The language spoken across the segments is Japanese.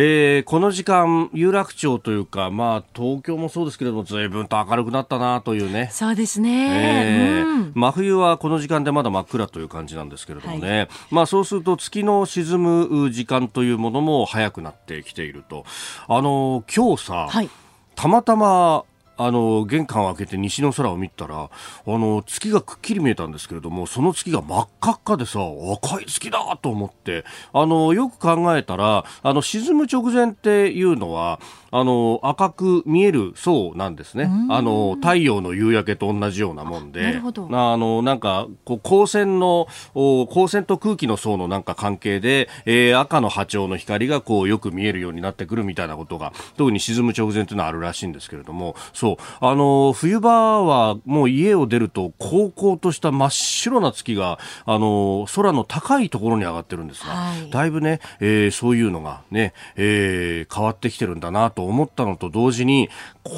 えー、この時間、有楽町というか、まあ、東京もそうですけれども、ずいぶんと明るくなったなというね。そうですね。えーうん、真冬はこの時間でまだ真っ暗という感じなんですけれどもね。はい、まあ、そうすると月の沈む時間というものも早くなってきていると。あの、今日さ、はい、たまたま、あの玄関を開けて西の空を見たらあの月がくっきり見えたんですけれどもその月が真っ赤っかでさ赤い月だと思ってあのよく考えたらあの沈む直前っていうのはあの赤く見える層なんですね。あの太陽の夕焼けと同じようなもんで、あのなんかこう光線の光線と空気の層のなんか関係で、えー、赤の波長の光がこうよく見えるようになってくるみたいなことが特に沈む直前というのはあるらしいんですけれども、そう。あの冬場はもう家を出ると高校とした真っ白な月があの空の高いところに上がってるんですが、はい、だいぶね、えー、そういうのがね、えー、変わってきてるんだなとと思ったのと同時に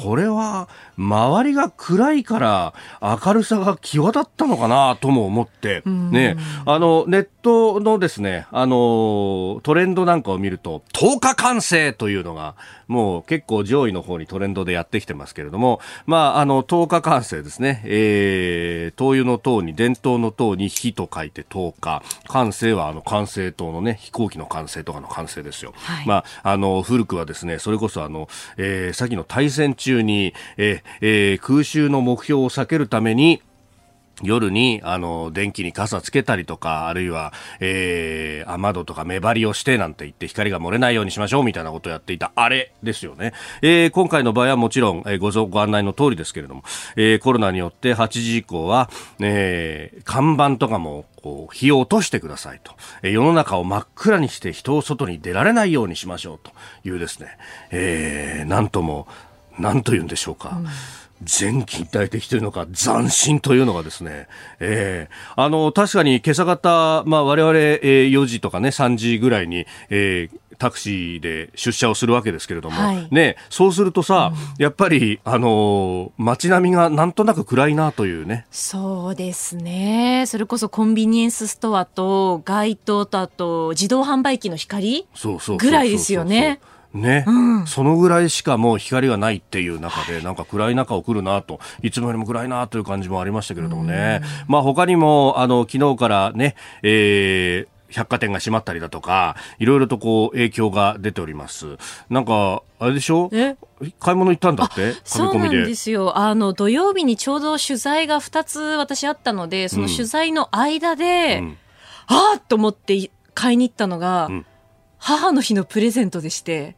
これは周りが暗いから明るさが際立ったのかなとも思って、ね、あの、ネットのですね、あの、トレンドなんかを見ると、10日完成というのが、もう結構上位の方にトレンドでやってきてますけれども、まあ、あの、10日完成ですね。えー、灯油の塔に、伝統の塔に火と書いて10日。完成はあの、完成塔のね、飛行機の完成とかの完成ですよ。はい、まあ、あの、古くはですね、それこそあの、えー、先の対戦中に、えー、えー、空襲の目標を避けるために、夜に、あの、電気に傘つけたりとか、あるいは、えー、雨戸とか目張りをしてなんて言って光が漏れないようにしましょうみたいなことをやっていた、あれですよね。えー、今回の場合はもちろん、えー、ごご案内の通りですけれども、えー、コロナによって8時以降は、えー、看板とかも、こう、火を落としてくださいと。えー、世の中を真っ暗にして人を外に出られないようにしましょうというですね、えー、なんとも、なんと言うんでしょうか。うん前近代的というのか斬新というのがですね、えー、あの確かに今朝方、まあ、我々、えー、4時とかね3時ぐらいに、えー、タクシーで出社をするわけですけれども、はい、ね、そうするとさ、うん、やっぱり、あの街並みがなんとなく暗いなというね。そうですね。それこそコンビニエンスストアと街灯とあと自動販売機の光ぐらいですよね。ね、うん、そのぐらいしかもう光がないっていう中で、なんか暗い中を来るなと、いつもよりも暗いなという感じもありましたけれどもね。まあ他にも、あの、昨日からね、えー、百貨店が閉まったりだとか、いろいろとこう影響が出ております。なんか、あれでしょ？え？買い物行ったんだって？そうなんですよ。あの、土曜日にちょうど取材が2つ私あったので、その取材の間で、うん、ああと思って買いに行ったのが、うん、母の日のプレゼントでして、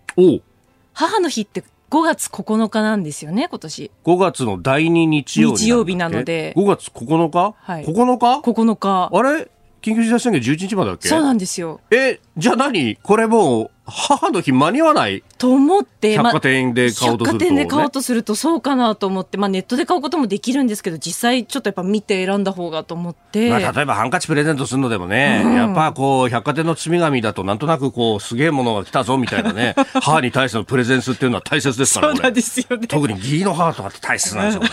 母の日って5月9日なんですよね、今年。5月の第2日曜日。日曜日なので。5月9日？はい。9日 ?9 日。あれ？緊急事態宣言11日までだっけ？そうなんですよ。え、じゃあ何？これもう、母の日間に合わない？と思って、百貨店で買おうとすると、ね、百貨店で買おうとするとそうかなと思って、まあネットで買うこともできるんですけど、実際ちょっとやっぱ見て選んだ方がと思って。まあ例えばハンカチプレゼントするのでもね、うん、やっぱこう百貨店の包み紙だとなんとなくこうすげえものが来たぞみたいなね、母に対してのプレゼンスっていうのは大切ですからそうなんですよね。特に義理の母とかって大切なんですよ、ね、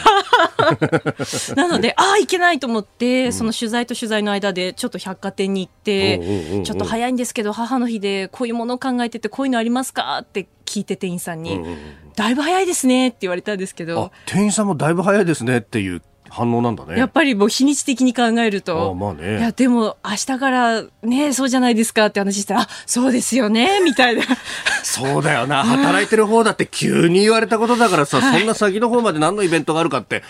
なので、ああ、いけないと思って、その取材と取材の間でちょっと百貨店に行って、ちょっと早いんですけど、母の日でこういうものを考えてて、こういうのありますか？って聞いて店員さんに、うんうんだいぶ早いですねって言われたんですけど。店員さんもだいぶ早いですねっていう反応なんだね。やっぱりもう日にち的に考えるとあまあね、いやでも明日からねそうじゃないですかって話したらあそうですよねみたいな。そうだよな。働いてる方だって急に言われたことだからさ、はい、そんな先の方まで何のイベントがあるかって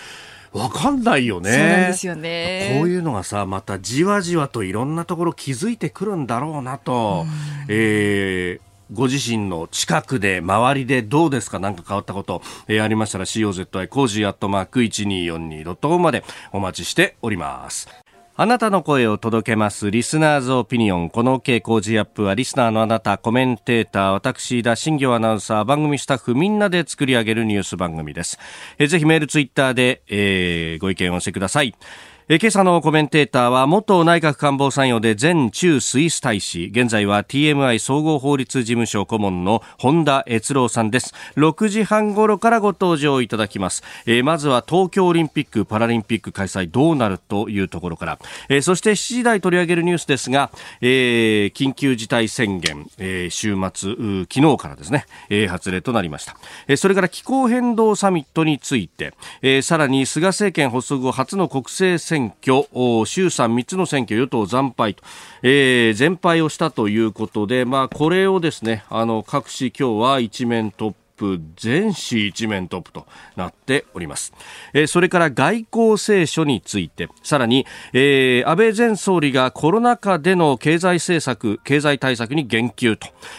わかんないよね。そうなんですよね。こういうのがさ、またじわじわといろんなところ気づいてくるんだろうなと、えー、ご自身の近くで、周りでどうですか？何か変わったこと、えー、ありましたら COZY コージーアットマーク 1242.com までお待ちしております。あなたの声を届けますリスナーズオピニオン。この OK コージーアップはリスナーのあなた、コメンテーター、私、新行アナウンサー、番組スタッフみんなで作り上げるニュース番組です。えぜひメール、ツイッターで、えー、ご意見をお寄せください。え今朝のコメンテーターは元内閣官房参与で前駐スイス大使。現在は TMI 総合法律事務所顧問の本田悦朗さんです。6時半頃からご登場いただきます、えまずは東京オリンピック・パラリンピック開催どうなるというところから、えそして7時台取り上げるニュースですが、えー、緊急事態宣言、えー、週末昨日からですね、えー、発令となりました、えそれから気候変動サミットについて、えー、さらに菅政権発足後初の国政選選挙、衆参3つの選挙、与党惨敗と、えー、全敗をしたということで、まあ、これをですね、あの、各紙今日は一面トッププ全紙一面トップとなっております、えー、それから外交青書について。さらに、えー、安倍前総理がコロナ禍での経済政策経済対策に言及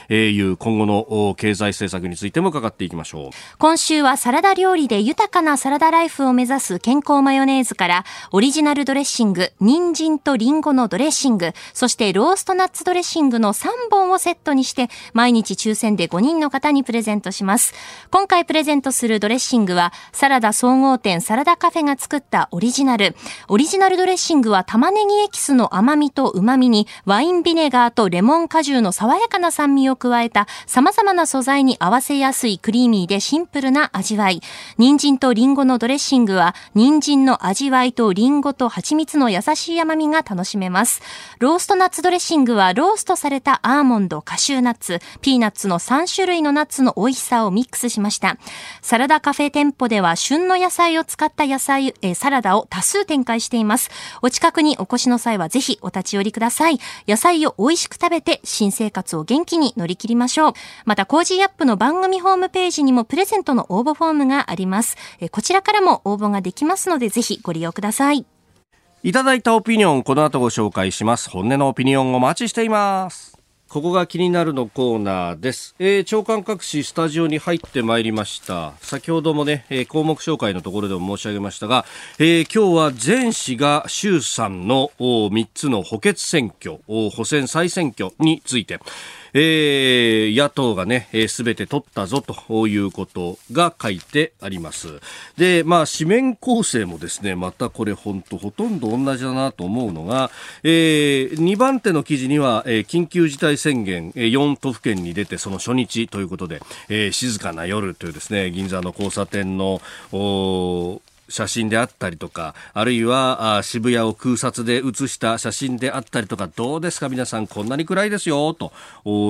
という今後の経済政策についても伺っていきましょう。今週はサラダ料理で豊かなサラダライフを目指す健康マヨネーズからオリジナルドレッシング人参とリンゴのドレッシングそしてローストナッツドレッシングの3本をセットにして毎日抽選で5人の方にプレゼントします。今回プレゼントするドレッシングは、サラダ総合店サラダカフェが作ったオリジナル。オリジナルドレッシングは玉ねぎエキスの甘みと旨みに、ワインビネガーとレモン果汁の爽やかな酸味を加えた、様々な素材に合わせやすいクリーミーでシンプルな味わい。人参とリンゴのドレッシングは、人参の味わいとリンゴと蜂蜜の優しい甘みが楽しめます。ローストナッツドレッシングは、ローストされたアーモンド、カシューナッツ、ピーナッツの3種類のナッツの美味しさをミックスしました。サラダカフェ店舗では旬の野菜を使った野菜、えサラダを多数展開しています。お近くにお越しの際はぜひお立ち寄りください。野菜を美味しく食べて新生活を元気に乗り切りましょう。また、コージーアップの番組ホームページにもプレゼントの応募フォームがあります。えこちらからも応募ができますのでぜひご利用ください。いただいたオピニオン、この後ご紹介します。本音のオピニオンお待ちしています。ここが気になるのコーナーです。えー、朝刊各紙スタジオに入ってまいりました。先ほどもね、えー、項目紹介のところでも申し上げましたが、えー、今日は全市が衆参の3つの補欠選挙、補選再選挙について、えー、野党がね、す、べ、て取ったぞということが書いてあります。で、まあ、紙面構成もですね、またこれ本当ほとんど同じだなと思うのが、えー、2番手の記事には、えー、緊急事態宣言え、4都府県に出てその初日ということで、えー、静かな夜というですね、銀座の交差点の、写真であったりとか、あるいはあ渋谷を空撮で写した写真であったりとか、どうですか皆さんこんなに暗いですよ、と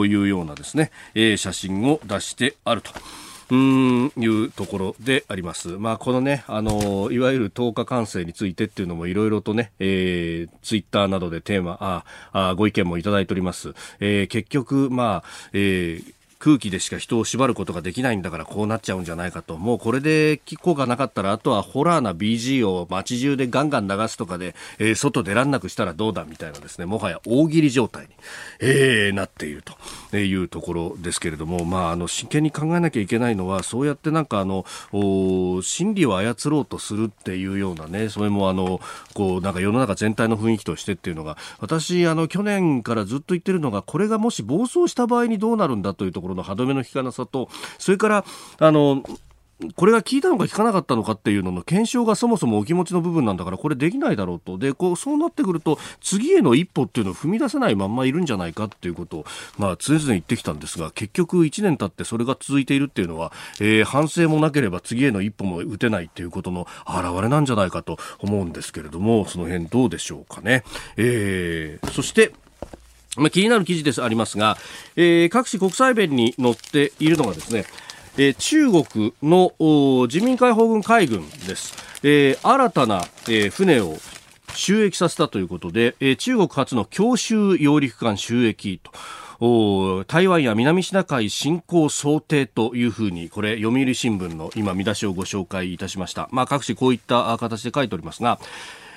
いうようなですね、えー、写真を出してあると。うんいうところであります。まあ、このね、あの、いわゆる10日完成についてっていうのもいろいろとね、えー、ツイッターなどでテーマ、ああご意見もいただいております。えー、結局、まあ、えー、空気でしか人を縛ることができないんだからこうなっちゃうんじゃないかともうこれで効果なかったらあとはホラーな BG を街中でガンガン流すとかで、えー、外出らんなくしたらどうだみたいなですねもはや大喜利状態に、えー、なっているというところですけれども、まあ、あの真剣に考えなきゃいけないのはそうやってなんかあの心理を操ろうとするっていうようなねそれもあのこうなんか世の中全体の雰囲気としてっていうのが私あの去年からずっと言ってるのがこれがもし暴走した場合にどうなるんだというところろの歯止めの効かなさとそれからあのこれが効いたのか効かなかったのかっていうのの検証がそもそもお気持ちの部分なんだからこれできないだろうとでこうそうなってくると次への一歩っていうのを踏み出せないまんまいるんじゃないかっていうことを、まあ、常々言ってきたんですが結局1年経ってそれが続いているっていうのは、えー、反省もなければ次への一歩も打てないっていうことの表れなんじゃないかと思うんですけれどもその辺どうでしょうかね。えー、そしてまあ、気になる記事ですありますが、えー、各種国際弁に載っているのがですね、えー、中国の人民解放軍海軍です、えー、新たな、えー、船を収益させたということで、えー、中国初の強襲揚陸艦収益と台湾や南シナ海侵攻想定というふうにこれ読売新聞の今見出しをご紹介いたしました、まあ、各紙こういった形で書いておりますが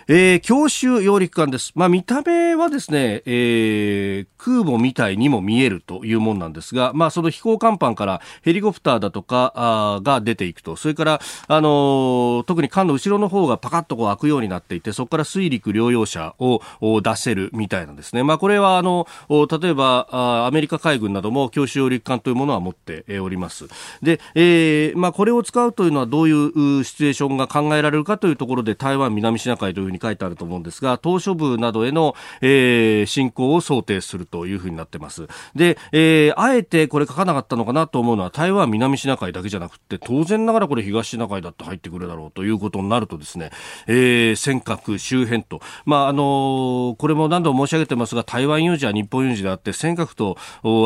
えー、強襲揚陸艦です。まあ、見た目はですね、えー、空母みたいにも見えるというもんなんですが、まあ、その飛行甲板からヘリコプターだとかあが出ていくと、それから、あのー、特に艦の後ろの方がパカッとこう開くようになっていて、そこから水陸両用車を出せるみたいなんですね。まあ、これは、あの、例えばあ、アメリカ海軍なども強襲揚陸艦というものは持っております。で、えー、まあ、これを使うというのはどういうシチュエーションが考えられるかというところで、台湾、南シナ海というふうにに書いてあると思うんですが、島嶼部などへの、えー、進行を想定するというふうになってます。で、えー、あえてこれ書かなかったのかなと思うのは、台湾、南シナ海だけじゃなくて、当然ながらこれ東シナ海だって入ってくるだろうということになるとですね、えー、尖閣周辺と、まあ、あのー、これも何度も申し上げてますが、台湾有事は日本有事であって、尖閣と、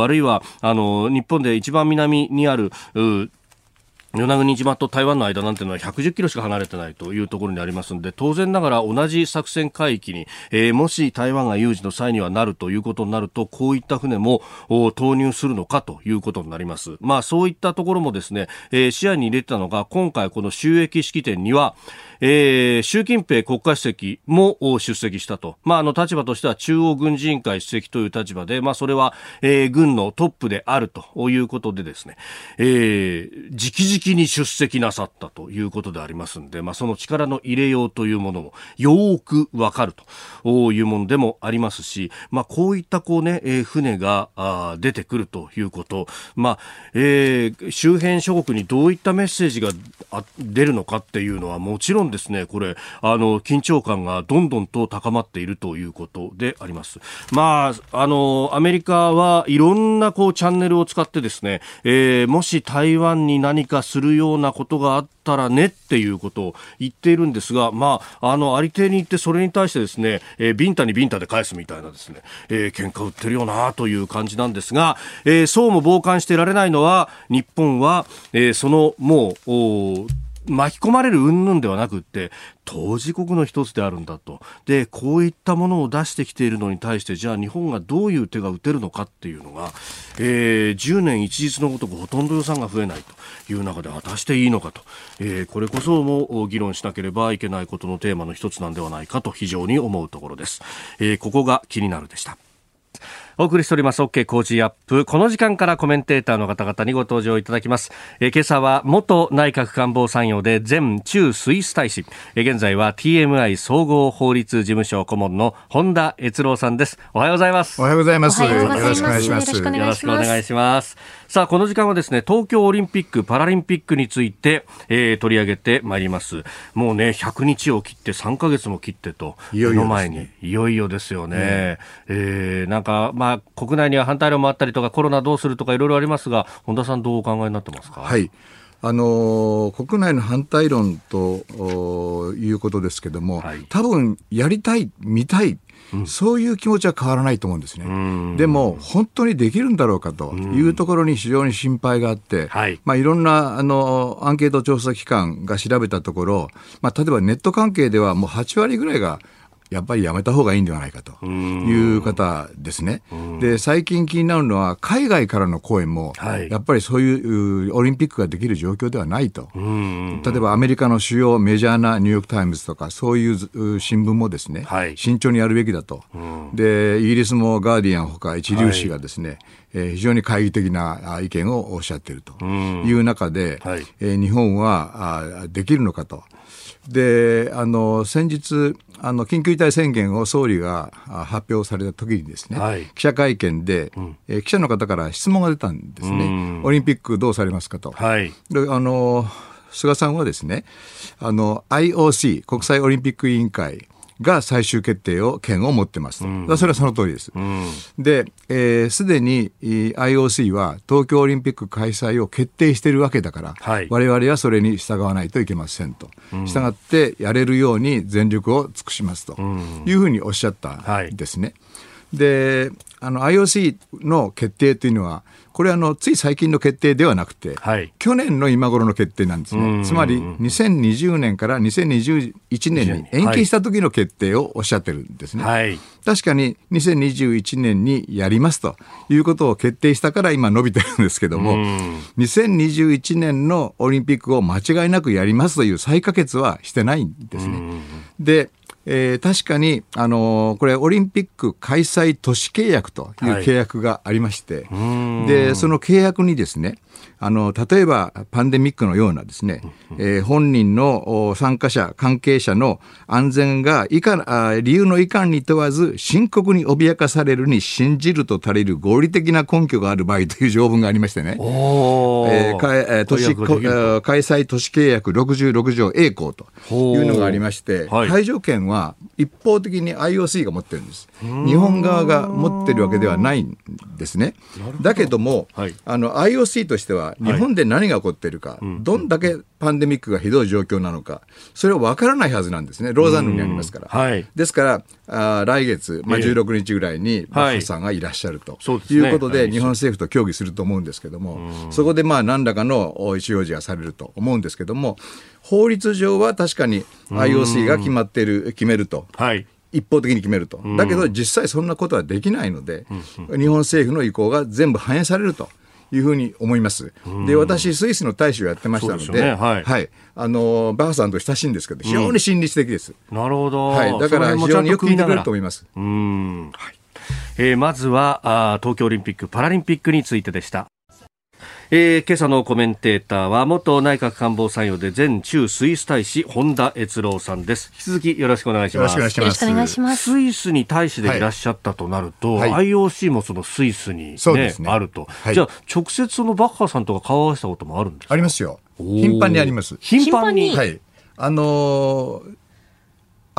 あるいは、あのー、日本で一番南にある、与那国島と台湾の間なんてのは110キロしか離れてないというところにありますので、当然ながら同じ作戦海域に、えー、もし台湾が有事の際にはなるということになると、こういった船も投入するのかということになります。まあそういったところもですね、えー、視野に入れてたのが、今回この収益式典には、えー、習近平国家主席も出席したと。まあ、あの立場としては中央軍事委員会主席という立場で、まあ、それは、えー、軍のトップであるということでですね、えー、直々に出席なさったということでありますんで、まあ、その力の入れようというものもよーくわかるというものでもありますし、まあ、こういったこうね、えー、船が出てくるということ、まあ、えー、周辺諸国にどういったメッセージが出るのかっていうのはもちろんですね、これ、あの、緊張感がどんどんと高まっているということであります。まあ、あの、アメリカはいろんなこうチャンネルを使ってですね、えー、もし台湾に何かするようなことがあったらねっていうことを言っているんですが、まあ、あの、ありていに言ってそれに対してですね、えー、ビンタにビンタで返すみたいなですね、えー、喧嘩売ってるよなという感じなんですが、えー、そうも傍観してられないのは、日本は、えー、そのもう、巻き込まれる云々ではなくって当事国の一つであるんだと。でこういったものを出してきているのに対してじゃあ日本がどういう手が打てるのかっていうのが、えー、10年一日のごとくほとんど予算が増えないと。いう中で果たしていいのかと、えー、これこそも議論しなければいけないことのテーマの一つなんではないかと非常に思うところです、えー、ここが気になるでした。お送りしております OK 工事アップ。この時間からコメンテーターの方々にご登場いただきます、え今朝は元内閣官房参与で前中スイス大使、え現在は TMI 総合法律事務所顧問の本田悦郎さんです。おはようございます。おはようございます。よろしくお願いします。よろしくお願いしますさあこの時間はですね東京オリンピック・パラリンピックについて、えー、取り上げてまいります。もうね100日を切って3か月も切ってといよいよ、ね、の前にいよいよですよね、ね。えー、なんかまあ国内には反対論もあったりとかコロナどうするとかいろいろありますが本田さんどうお考えになってますか？はい。あの国内の反対論ということですけども、はい、多分やりたい、見たい、そういう気持ちは変わらないと思うんですね。でも、本当にできるんだろうかというところに非常に心配があって、はい、まあ、いろんなあのアンケート調査機関が調べたところ、まあ、例えばネット関係ではもう8割ぐらいがやっぱりやめた方がいいんではないかという方ですね。で、最近気になるのは、海外からの講演も、やっぱりそういうオリンピックができる状況ではないと。例えばアメリカの主要メジャーなニューヨーク・タイムズとか、そういう新聞もですね、はい、慎重にやるべきだと。で、イギリスもガーディアンほか一流紙がですね、はい。えー、非常に懐疑的な意見をおっしゃっているという中で、はい、えー、日本はあできるのかと。であの先日あの緊急事態宣言を総理が発表された時にですね、はい、記者会見で、うん、えー、記者の方から質問が出たんですね、オリンピックどうされますかと。はい、であの菅さんはですねあの IOC 国際オリンピック委員会が最終決定を権を持ってます、うん、それはその通りです。うん、で、す、えー、で、に IOC は東京オリンピック開催を決定しているわけだから、はい、我々はそれに従わないといけませんと。うん、従ってやれるように全力を尽くしますというふうにおっしゃったんですね。はい、で、あの IOC の決定というのはこれはあのつい最近の決定ではなくて、はい、去年の今頃の決定なんですね。つまり2020年から2021年に延期した時の決定をおっしゃってるんですね。はい、確かに2021年にやりますということを決定したから今伸びてるんですけども、2021年のオリンピックを間違いなくやりますという再可決はしてないんですね。でえー、確かに、あのー、これ、オリンピック開催都市契約という契約がありまして、はい、で、その契約にですね、あの、例えばパンデミックのようなですね、えー、本人の参加者、関係者の安全がいかあ理由のいかんに問わず深刻に脅かされるに信じると足りる合理的な根拠がある場合という条文がありましてね、えー、都市開催都市契約66条 A 項というのがありまして、はい、条件は一方的に IOC が持ってるんです。日本側が持ってるわけではないんですね。だけども、はい、あの IOC としては日本で何が起こっているか、はい、どんだけパンデミックがひどい状況なのか、それは分からないはずなんですね。ローザンヌにありますから。はい、ですから、あ来月、まあ、16日ぐらいにバッハさんがいらっしゃると、いうことで、日本政府と協議すると思うんですけども、そこでまあ何らかの意思表示がされると思うんですけども、法律上は確かに IOC が決まっている、決めると。はい。一方的に決めると、だけど実際そんなことはできないので、日本政府の意向が全部反映されるというふうに思います。で、私、スイスの大使をやってましたので、ねはい、はい、あのバーさんと親しいんですけど、非常に親日的です。うん、なるほど。はい、だから非常によく聞いてくれると思います。うん。はい。えー、まずはあ東京オリンピック・パラリンピックについてでした。えー、今朝のコメンテーターは元内閣官房参与で前中スイス大使本田悦郎さんです。引き続きよろしくお願いします。よろしくお願いします。スイスに大使でいらっしゃったとなると、はい、IOC もそのスイスに、ね、ね、あると、はい、じゃあ直接そのバッハさんとか顔合わせたこともあるんですか？ありますよ。頻繁にあります。頻繁に。はい。あのー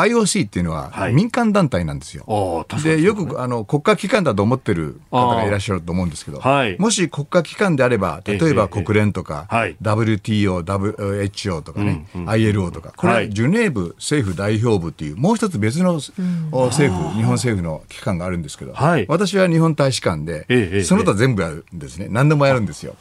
IOC っていうのは民間団体なんですよ。はい、でよくあの国家機関だと思ってる方がいらっしゃると思うんですけど、はい、もし国家機関であれば、例えば国連とか、はい、WTO、WHO とかね、うんうん、ILO とか、これはジュネーブ政府代表部っていう、もう一つ別の政府、日本政府の機関があるんですけど、私は日本大使館で、その他全部やるんですね。何でもやるんですよ。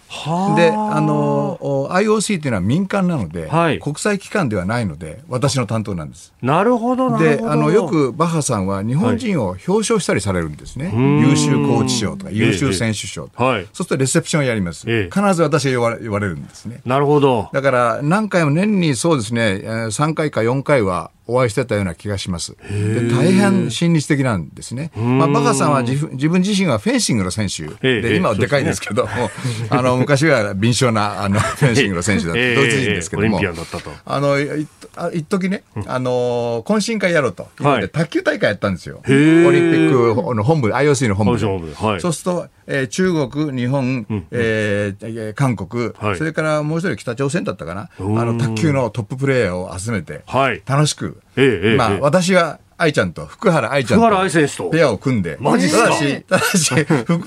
で、あの、IOC っていうのは民間なので、国際機関ではないので、私の担当なんです。なるほど。ほどであのよくバッハさんは日本人を表彰したりされるんですね、はい、優秀コーチ賞とか優秀選手賞とか、ええ、そうするとレセプションやります、え、必ず私が言われ言われるんですね。なるほど。だから何回も年にそうですね3回か4回はお会いしてたような気がします。で大変親日的なんですね。まあ、バカさんは自分自分自身はフェンシングの選手で、今はでかいですけども、あの昔は敏捷なあのフェンシングの選手だった、ドイツ人ですけども、あの一時ね、あの懇親会やろうと、はい、卓球大会やったんですよ。オリンピックの本部、IOC の本部。で。はい、そうすると、えー、中国、日本、うん、えー、韓国、はい、それからもう一人北朝鮮だったかな、あの卓球のトッププレーヤーを集めて、楽しく、ええまあ、私は愛ちゃんと福原愛ちゃんとペアを組んで、マジただし、ただし、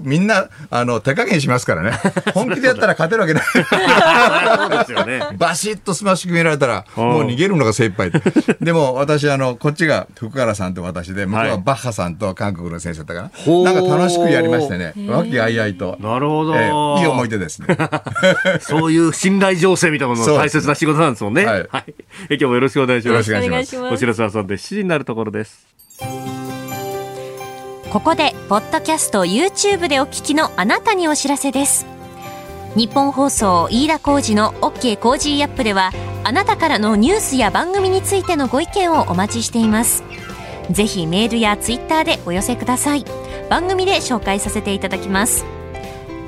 みんな、あの、手加減しますからね。本気でやったら勝てるわけない。そうですよね。バシッとスマッシュ決められたら、もう逃げるのが精一杯。でも、私、あの、こっちが福原さんと私で、向こうはバッハさんと韓国の選手だったから、なんか楽しくやりましてね、和気あいあいと。なるほど、えー、いい思い出ですね。そういう信頼醸成みたいなもの大切な仕事なんですもんね。はい。はい、今日もよろしくお願いします。よろしくお願いします。お知らせ挟んで7時になるところです。です。ここでポッドキャスト YouTube でお聞きのあなたにお知らせです。ニッポン放送飯田浩司の OK コージーアップではあなたからのニュースや番組についてのご意見をお待ちしています。ぜひメールやツイッターでお寄せください。番組で紹介させていただきます。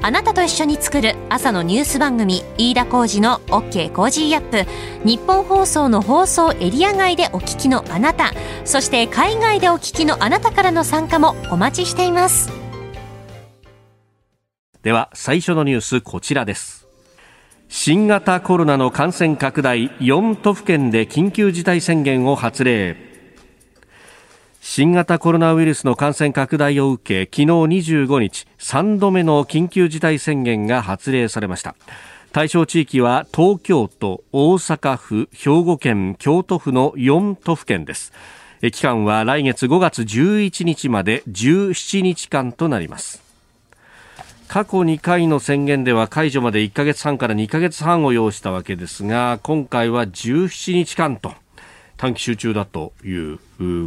あなたと一緒に作る朝のニュース番組飯田浩司の OK コージーアップ。ニッポン放送の放送エリア外でお聞きのあなた。そして海外でお聞きのあなたからの参加もお待ちしています。では最初のニュースこちらです。新型コロナの感染拡大4都府県で緊急事態宣言を発令。新型コロナウイルスの感染拡大を受け昨日25日3度目の緊急事態宣言が発令されました。対象地域は東京都大阪府兵庫県京都府の4都府県です。期間は来月5月11日まで17日間となります。過去2回の宣言では解除まで1ヶ月半から2ヶ月半を要したわけですが今回は17日間と。短期集中だという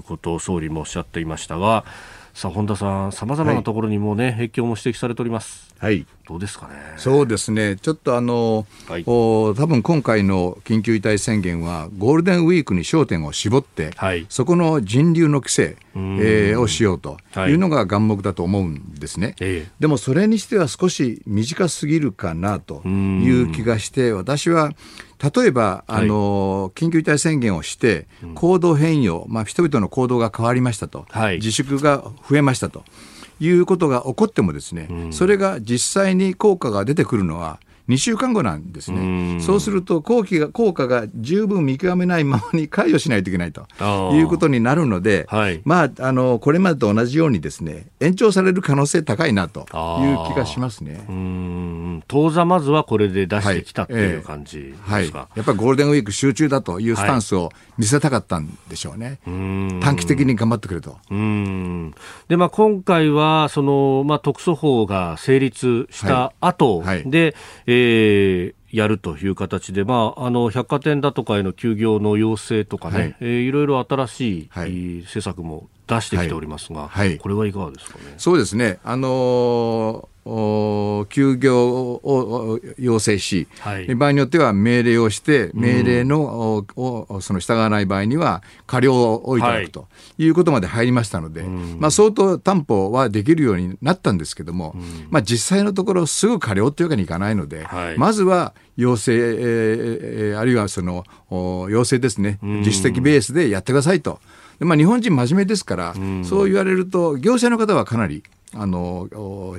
ことを総理もおっしゃっていましたがさあ本田さん、さまざまなところにもね、はい、影響も指摘されております。はい。どうですかね。そうですね。ちょっとあの、はい、お多分今回の緊急事態宣言はゴールデンウィークに焦点を絞って、はい、そこの人流の規制、えー、をしようというのが眼目だと思うんですね。はい、でもそれにしては少し短すぎるかなという気がして、私は例えば、あの、緊急事態宣言をして、行動変容、まあ、人々の行動が変わりましたと、はい、自粛が増えましたということが起こってもですね、それが実際に効果が出てくるのは、2週間後なんですね。そうすると効果が効果が十分見極めないままに解除しないといけないということになるので、はい、まああのこれまでと同じようにですね延長される可能性高いなという気がしますね。うん。当座まずはこれで出してきたっていう感じですか、はいえ。ーはい、やっぱりゴールデンウィーク集中だというスタンスを見せたかったんでしょうね。短期的に頑張ってくれと。でまあ今回はそのまあ特措法が成立した後で、はい。はい。えーえー、やるという形で、まあ、あの百貨店だとかへの休業の要請とかね、はい、えー、いろいろ新しい、はい、施策も出してきておりますが、はい、これはいかがですかね？そうですね、あのー休業を要請し、はい、場合によっては命令をして、命令の、をその従わない場合には過料をいただくということまで入りましたので、はい、まあ、相当担保はできるようになったんですけども、まあ、実際のところ、すぐ過料というわけにいかないので、はい、まずは要請、えー、あるいはその要請ですね、自主的ベースでやってくださいと。まあ、日本人真面目ですから、そう言われると、業者の方はかなりあの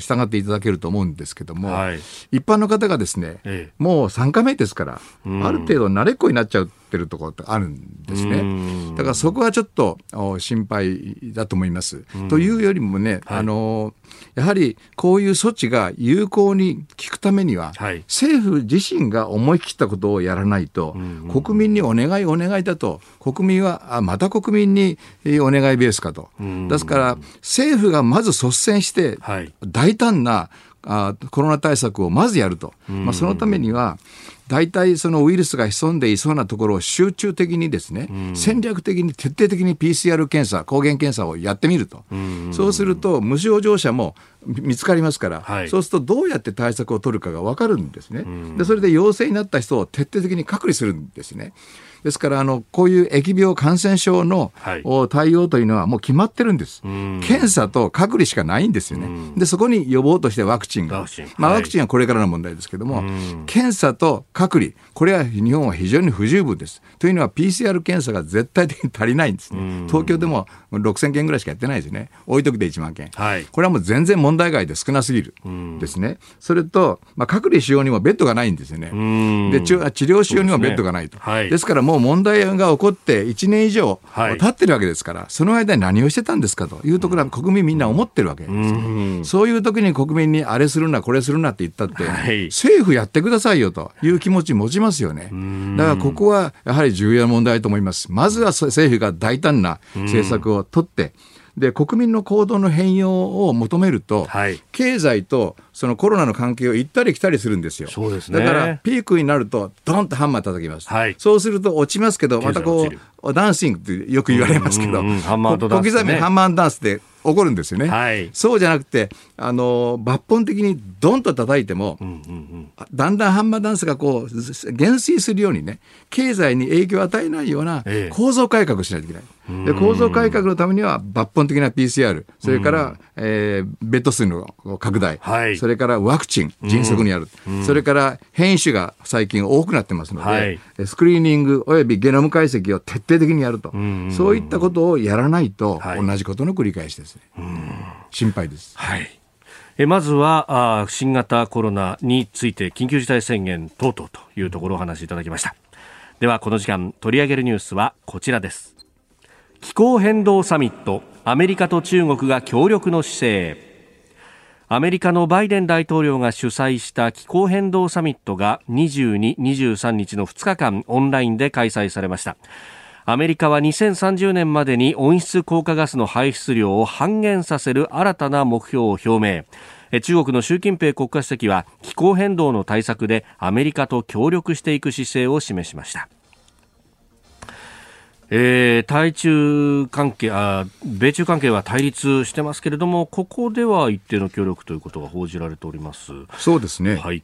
従っていただけると思うんですけども、はい、一般の方がですね、ええ、もう3回目ですから、ある程度慣れっこになっちゃうってるところってあるんですね。だからそこはちょっと心配だと思います。というよりもね、はい、あのやはりこういう措置が有効に効くためには、はい、政府自身が思い切ったことをやらないと、国民にお願いお願いだと、国民はあまた国民にお願いベースかと。ですから政府がまず率先して、大胆なあコロナ対策をまずやると。まあ、そのためには大体そのウイルスが潜んでいそうなところを集中的にですね、うん、戦略的に徹底的に PCR 検査、抗原検査をやってみると、うん、そうすると無症状者も見つかりますから、はい、そうするとどうやって対策を取るかが分かるんですね、うん、でそれで陽性になった人を徹底的に隔離するんですね。ですからあのこういう疫病感染症の、はい、対応というのはもう決まってるんです。検査と隔離しかないんですよね。でそこに予防としてワクチンが、まあ、ワクチンはこれからの問題ですけども、検査と隔離これは日本は非常に不十分です。というのは PCR 検査が絶対的に足りないんですね。東京でも6000件ぐらいしかやってないですね。多い時で1万件。はい、これはもう全然問題外で少なすぎるですね。それと、まあ、隔離しようにもベッドがないんですよね。で治療しようにもベッドがないと。ですねはい、ですからもう問題が起こって1年以上経ってるわけですから、はい、その間に何をしてたんですかというところは国民みんな思ってるわけです。そういう時に国民にあれするな、これするなって言ったって、はい、政府やってくださいよという気持ち持ちますよね。だからここはやはり重要な問題と思います。まずは政府が大胆な政策を取って、で国民の行動の変容を求めると、はい、経済とそのコロナの関係を行ったり来たりするんですよ。そうですね、だからピークになるとドンとハンマー叩きます。はい、そうすると落ちますけどまたこうダンシングってよく言われますけど、小刻みハンマーダンスで起こるんですよね。はい、そうじゃなくてあの抜本的にドンと叩いても、うんうんうん、だんだんハンマーダンスがこう減衰するようにね経済に影響を与えないような構造改革をしないといけない。ええ、で構造改革のためには抜本的な PCR それから、えー、ベッド数の拡大、はい、それからワクチン、迅速にやる、うん、それから変異種が最近多くなってますので、はい、スクリーニングおよびゲノム解析を徹底的にやると、そういったことをやらないと、同じことの繰り返しですね。心配です。はい。えまずはあ新型コロナについて緊急事態宣言等々というところをお話しいただきました。ではこの時間取り上げるニュースはこちらです。気候変動サミットアメリカと中国が協力の姿勢。アメリカのバイデン大統領が主催した気候変動サミットが22、23日の2日間オンラインで開催されました。アメリカは2030年までに温室効果ガスの排出量を半減させる新たな目標を表明中国の習近平国家主席は気候変動の対策でアメリカと協力していく姿勢を示しましたえー、対中関係あ、米中関係は対立してますけれども、ここでは一定の協力ということが報じられております。そうですね。はい。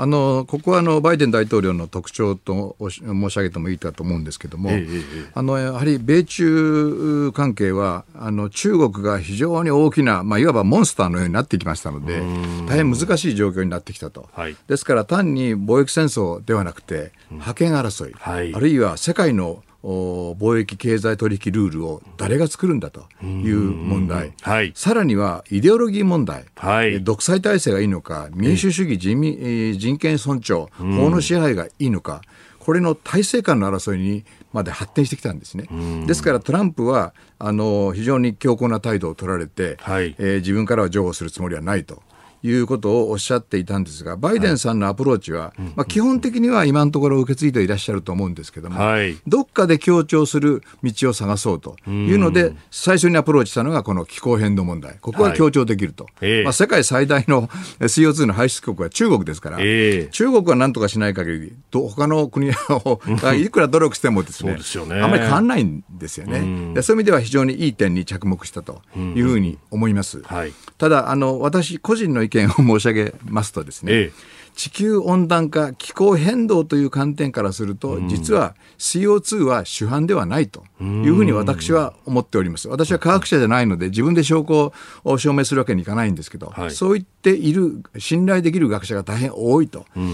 あのここはあのバイデン大統領の特徴と申し上げてもいいかと思うんですけれども、ええ、あのやはり米中関係はあの中国が非常に大きな、まあ、いわばモンスターのようになってきましたので、大変難しい状況になってきたと、はい、ですから単に貿易戦争ではなくて、覇権争い、はい、あるいは世界の貿易経済取引ルールを誰が作るんだという問題、はい、さらにはイデオロギー問題、はい、独裁体制がいいのか、民主主義人民、人権尊重、法の支配がいいのか、これの体制間の争いにまで発展してきたんですね。ですからトランプはあの非常に強硬な態度を取られて、はい、えー、自分からは譲歩するつもりはないと。いうことをおっしゃっていたんですが、バイデンさんのアプローチは、まあ、基本的には今のところ受け継いでいらっしゃると思うんですけども、はい、どっかで強調する道を探そうというので、最初にアプローチしたのがこの気候変動問題、ここは強調できると、はい、まあ、世界最大の CO2 の排出国は中国ですから、えー、中国はなんとかしない限り、他の国が いくら努力してもですね、すね。あんまり変わらないんですよね。でそういう意味では非常にいい点に着目したというふうに思います。はい、ただあの私個人の意見を申し上げますとですね、ええ。地球温暖化、気候変動という観点からすると、実は CO2 は主犯ではないというふうに私は思っております。私は科学者じゃないので、自分で証拠を証明するわけにいかないんですけど、はい、そう言っている、信頼できる学者が大変多いと、えー、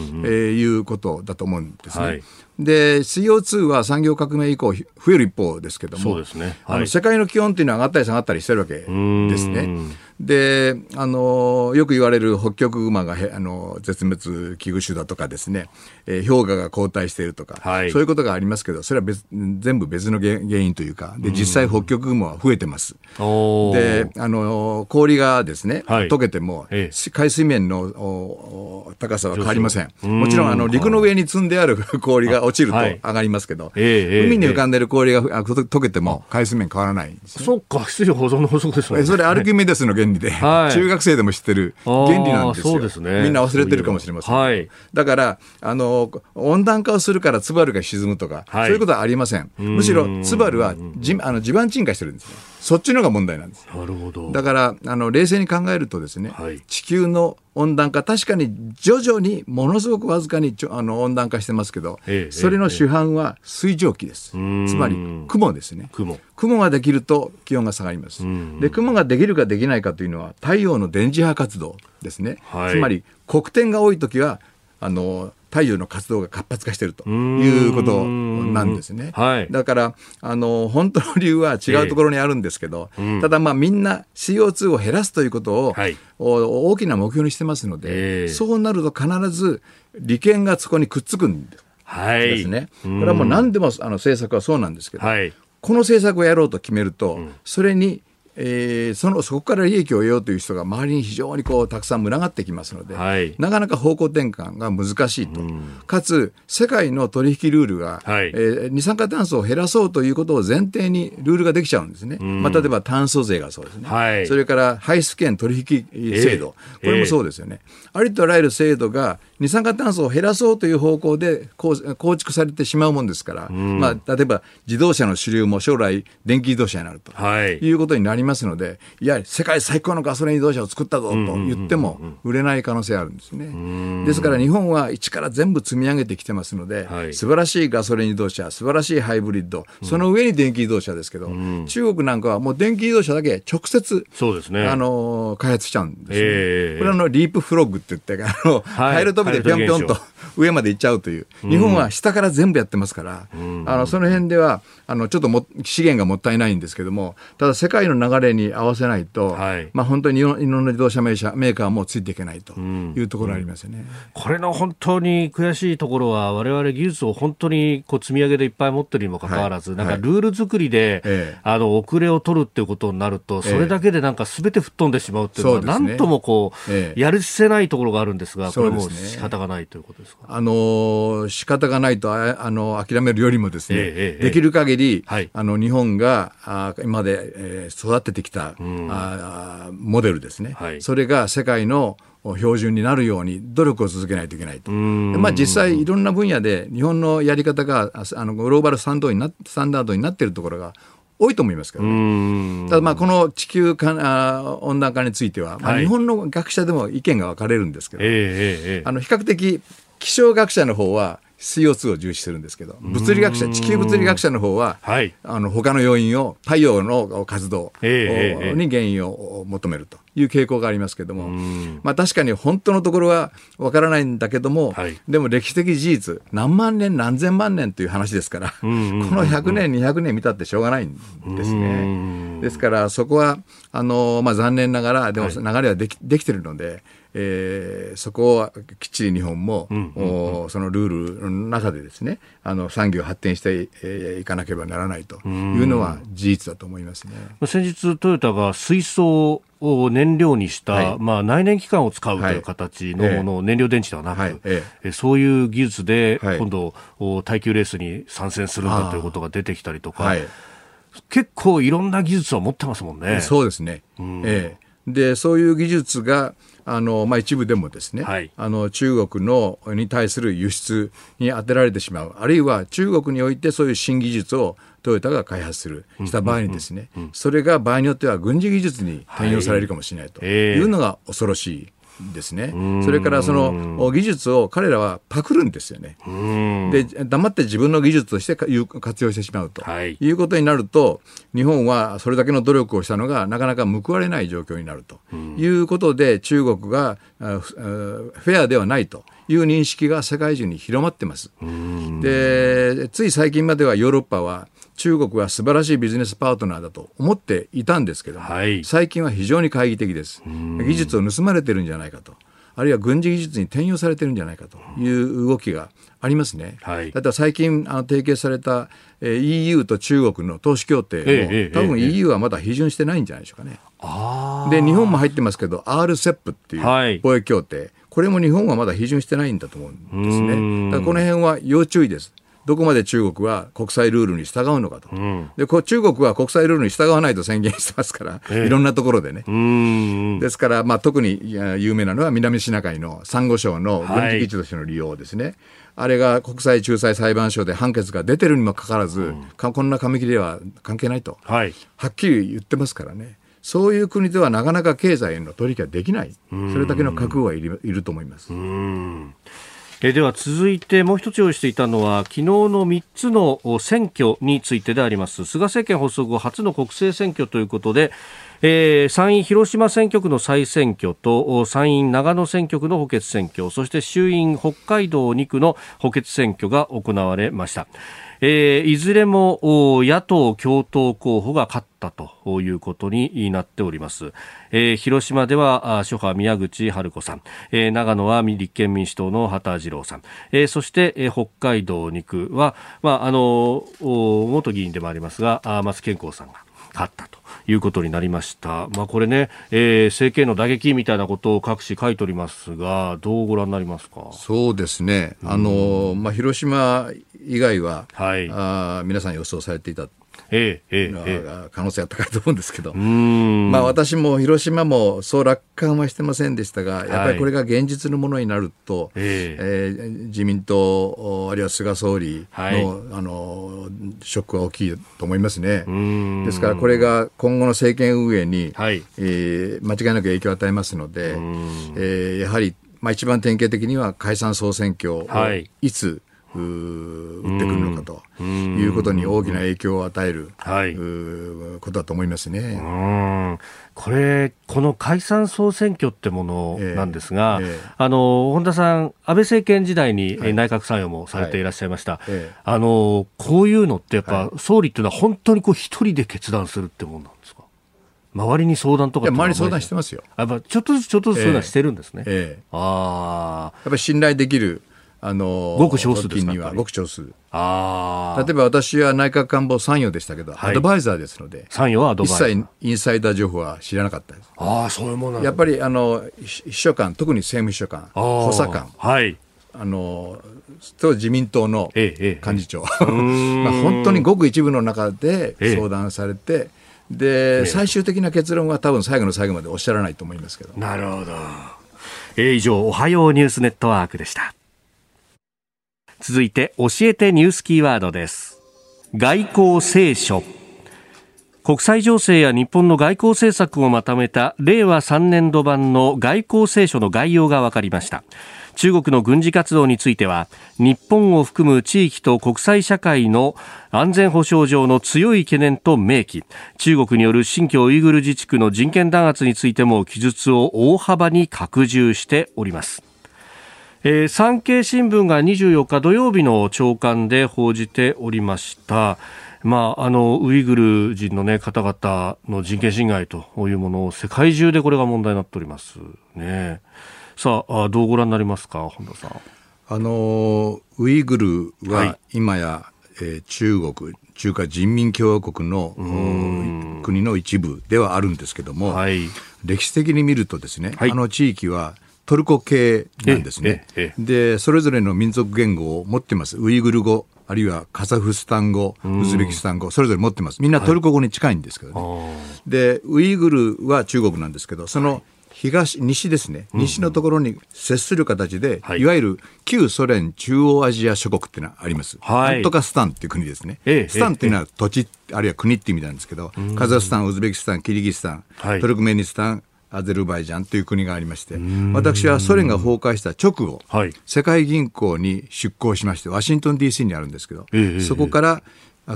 いうことだと思うんですね。はい。で CO2 は産業革命以降増える一方ですけども、そうですね。はい、あの世界の気温っていうのは上がったり下がったりしてるわけですね。であのよく言われる北極熊があの絶滅危惧種だとかですね、えー、氷河が後退しているとか、はい、そういうことがありますけどそれは別全部別の原因というかで実際北極熊は増えてます。であの氷がですね、はい、溶けても、ええ、海水面の高さは変わりません。もちろんあの陸の上に積んである 氷が落ちると上がりますけど、はいえー、海に浮かんでる氷が溶けても海水面変わらないね、そっか、水保存の法則ですね。それアルキメデスの原理で、はい、中学生でも知ってる原理なんですよ。ですね。みんな忘れてるかもしれません。はい、だから、あの、温暖化をするからツバルが沈むとか、はい、そういうことはありません。むしろツバルはじあの地盤沈下してるんですね。そっちのが問題なんです。なるほど。だから、あの、冷静に考えるとですね、はい、地球の温暖化、確かに徐々にものすごくわずかにちょあの温暖化してますけど、ええ、それの主犯は水蒸気です。え、つまり雲ですね。雲。雲ができると気温が下がります。で、雲ができるかできないかというのは太陽の電磁波活動ですね。はい、つまり黒点が多い時はあの太陽の活動が活発化しているということなんですね。はい、だからあの本当の理由は違うところにあるんですけど、えー、ただまあみんな CO2 を減らすということを、はい、大きな目標にしてますので、えー、そうなると必ず利権がそこにくっつくんです。はい、ですね。これはもう何でもあの政策はそうなんですけど、はい、この政策をやろうと決めると、うん、それにえー、そのそこから利益を得ようという人が周りに非常にこうたくさん群がってきますので、はい、なかなか方向転換が難しいと、うん、かつ世界の取引ルールが、はい、えー、二酸化炭素を減らそうということを前提にルールができちゃうんですね、うん、まあ、例えば炭素税がそうですね、はい、それから排出権取引制度、えー、これもそうですよね、えー、ありとあらゆる制度が二酸化炭素を減らそうという方向で構築されてしまうもんですから、うん、まあ、例えば自動車の主流も将来電気自動車になると、はい、いうことになりますので、いや、世界最高のガソリン自動車を作ったぞと言っても、売れない可能性あるんですね。ですから日本は一から全部積み上げてきてますので、はい、素晴らしいガソリン自動車、素晴らしいハイブリッド、その上に電気自動車ですけど、中国なんかはもう電気自動車だけ直接、そうですね、あの開発しちゃうんですね。えー、これはのリープフロッグって言って、あの、はい、ハイル飛びでぴょんぴょんと上まで行っちゃうという、日本は下から全部やってますから、あのその辺では、あのちょっとも資源がもったいないんですけども、ただ世界の流れに合わせないと、はい、まあ本当に日本の自動車メーカーもついていけないというところありますよね、うん。うん、これの本当に悔しいところは、われわれ技術を本当にこう積み上げでいっぱい持ってるにもかかわらず、はい、なんかルール作りで、はい、あの遅れを取るっていうことになると、それだけでなんかすべて吹っ飛んでしまうっていうのは、なんともこう、やるせないところがあるんですが、これも仕方がないということですか？あの仕方がないとあの諦めるよりもですね、ええ、できる限り、はい、あの日本があ今まで、えー、育ててきた、うん、あモデルですね、はい、それが世界の標準になるように努力を続けないといけないと。まあ、実際いろんな分野で日本のやり方があのグローバルスタンダードになっているところが多いと思いますけどね。ただまあこの地球か温暖化については、まあ、日本の学者でも意見が分かれるんですけど、はい、あの比較的気象学者の方は CO2 を重視するんですけど物理学者地球物理学者の方は、はい、あの他の要因を太陽の活動に原因を求めるという傾向がありますけども、まあ、確かに本当のところはわからないんだけども、はい、でも歴史的事実何万年何千万年という話ですから、この100年200年見たってしょうがないんですね。ですからそこはあの、まあ、残念ながらでも流れはでき,、できてるので。えー、そこはきっちり日本も、うんうんうん、そのルールの中でですねあの産業発展してい、えー、かなければならないというのは事実だと思いますね。先日トヨタが水素を燃料にした、はい、まあ、内燃機関を使うという形のもの、はい、燃料電池ではなく、はい。ええ、そういう技術で今度、耐久レースに参戦するんだということが出てきたりとか、結構いろんな技術を持ってますもんね。そうですね、うん、ええ。でそういう技術があの、まあ、一部でもですね、はい、あの中国のに対する輸出に充てられてしまう。あるいは中国においてそういう新技術をトヨタが開発する。した場合にですね、それが場合によっては軍事技術に転用されるかもしれないというのが恐ろしい。ですね。それからその技術を彼らはパクるんですよね。で、黙って自分の技術として活用してしまうと、はい、いうことになると、日本はそれだけの努力をしたのがなかなか報われない状況になるということで、中国がフェアではないと。いう認識が世界中に広まってます。で、つい最近まではヨーロッパは中国は素晴らしいビジネスパートナーだと思っていたんですけども、はい、最近は非常に懐疑的です。技術を盗まれてるんじゃないかと。あるいは軍事技術に転用されてるんじゃないかという動きがありますね。はい、だって最近あの提携された、えー、EU と中国の投資協定も、え多分 EU はまだ批准してないんじゃないでしょうかね。で日本も入ってますけど RCEP っていう貿易協定、はい、これも日本はまだ批准してないんだと思うんですね。だからこの辺は要注意です。どこまで中国は国際ルールに従うのかと、うん、でこ中国は国際ルールに従わないと宣言してますから、えー、いろんなところでね。ですから、まあ、特に有名なのは南シナ海のサンゴ礁の軍事基地としての利用ですね。はいあれが国際仲裁裁判所で判決が出てるにもかかわらず、うん、こんな紙切れは関係ないと、はい、はっきり言ってますからね。そういう国ではなかなか経済への取引はできない、それだけの覚悟はいるいると思います。えでは続いてもう一つ用意していたのは昨日の3つの選挙についてであります菅政権発足後初の国政選挙ということで、えー、参院広島選挙区の再選挙と参院長野選挙区の補欠選挙そして衆院北海道2区の補欠選挙が行われました。えー、いずれも野党共闘候補が勝ったということになっております。えー、広島では諸派宮口春子さん、えー、長野は立憲民主党の畑次郎さん、えー、そして、えー、北海道2区は、まあ、あの元議員でもありますが松健康さんが勝ったということになりました。まあ、これね、えー、政権の打撃みたいなことを各紙書いておりますが、どうご覧になりますか？そうですね。あの、まあ、広島以外は、はい、あ皆さん予想されていたええええ、可能性が高いと思うんですけど、まあ、私も広島もそう楽観はしてませんでしたが、やっぱりこれが現実のものになると、ええ。ー、自民党、あるいは菅総理のはい、あのショックは大きいと思いますね。ですから、これが今後の政権運営に、はい、えー、間違いなく影響を与えますので、えー、やはり、まあ、一番典型的には解散・総選挙をいつ、打ってくるのかと。いうことに大きな影響を与える、はい、ことだと思いますね。これ、この解散総選挙ってものなんですが、えーえ。ー、あの本田さん、安倍政権時代に内閣参与もされていらっしゃいました、はい。はい、あのこういうのって、やっぱ、総理っていうのは、本当にこう一人で決断するってもんなんですか？周りに相談とか周り相談してますよ。やっぱちょっとずつちょっとずつ相談してるんですね。えー、ああ。やっぱり信頼できるあのごく少数ですにはごく少数。あ例えば私は内閣官房参与でしたけど、はい、アドバイザーですので参与はアドバイザー。一切インサイダー情報は知らなかったです。ああそういうものやっぱりあの秘書官特に政務秘書官補佐官。はい。あのと自民党の幹事長、ええ まあ、本当にごく一部の中で相談されて、で、最終的な結論は多分最後の最後までおっしゃらないと思いますけどなるほどえ。ー、以上おはようニュースネットワークでした続いて教えてニュースキーワードです。外交聖書。国際情勢や日本の外交政策をまとめた令和3年度版の外交聖書の概要が分かりました。中国の軍事活動については日本を含む地域と国際社会の安全保障上の強い懸念と明記。中国による新疆ウイグル自治区の人権弾圧についても記述を大幅に拡充しております。えー、産経新聞が24日土曜日の朝刊で報じておりました。まあ、あのウイグル人の、ね、方々の人権侵害というものを世界中でこれが問題になっておりますね。さあどうご覧になりますか本田さん。あのウイグルは今や、はい、えー、中国中華人民共和国の国の一部ではあるんですけども、はい、歴史的に見るとですね、はい、あの地域はトルコ系なんですね。でそれぞれの民族言語を持ってます。ウイグル語あるいはカザフスタン語、ウズベキスタン語、それぞれ持ってます。みんなトルコ語に近いんですけどね。はい、で、ウイグルは中国なんですけど、その東、西ですね、西のところに接する形で、はい、いわゆる旧ソ連中央アジア諸国っていうのはあります。はい、なんとかスタンっていう国ですね。ええ、スタンっていうのは土地、あるいは国って意味なんですけど、カザフスタン、ウズベキスタン、キリギスタン、トルクメニスタン、アゼルバイジャンという国がありまして私はソ連が崩壊した直後、はい、世界銀行に出向しましてワシントン DC にあるんですけど、えー、そこから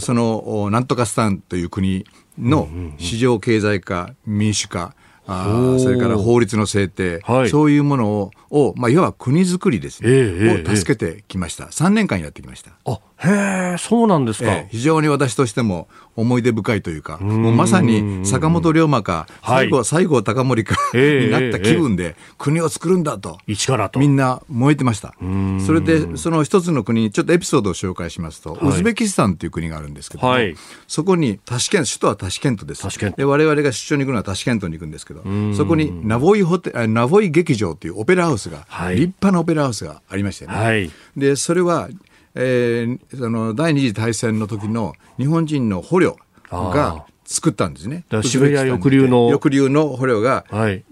そのなんとかスタンという国の市場経済化民主化あそれから法律の制定、はい、そういうものをを、まあ、要は国づくりですね、えー、を助けてきました、3年間やってきました。あへえ、そうなんですか、えー、非常に私としても思い出深いというか、うもうまさに坂本龍馬か、最後、は西郷隆盛か になった気分で、国を作るんだと、一からと。みんな燃えてました。それで、その一つの国にちょっとエピソードを紹介しますと、はい、ウズベキスタンという国があるんですけど、はい、そこにタシケン首都はタシケントです。で我々が出張に行くのはタシケントに行くんですけど、そこにナボイホテナボイ劇場というオペラハウスが、はい、立派なオペラハウスがありましてね。はい、でそれはえー、その第二次大戦の時の日本人の捕虜が作ったんですね。シベリア抑留の。抑留の捕虜が、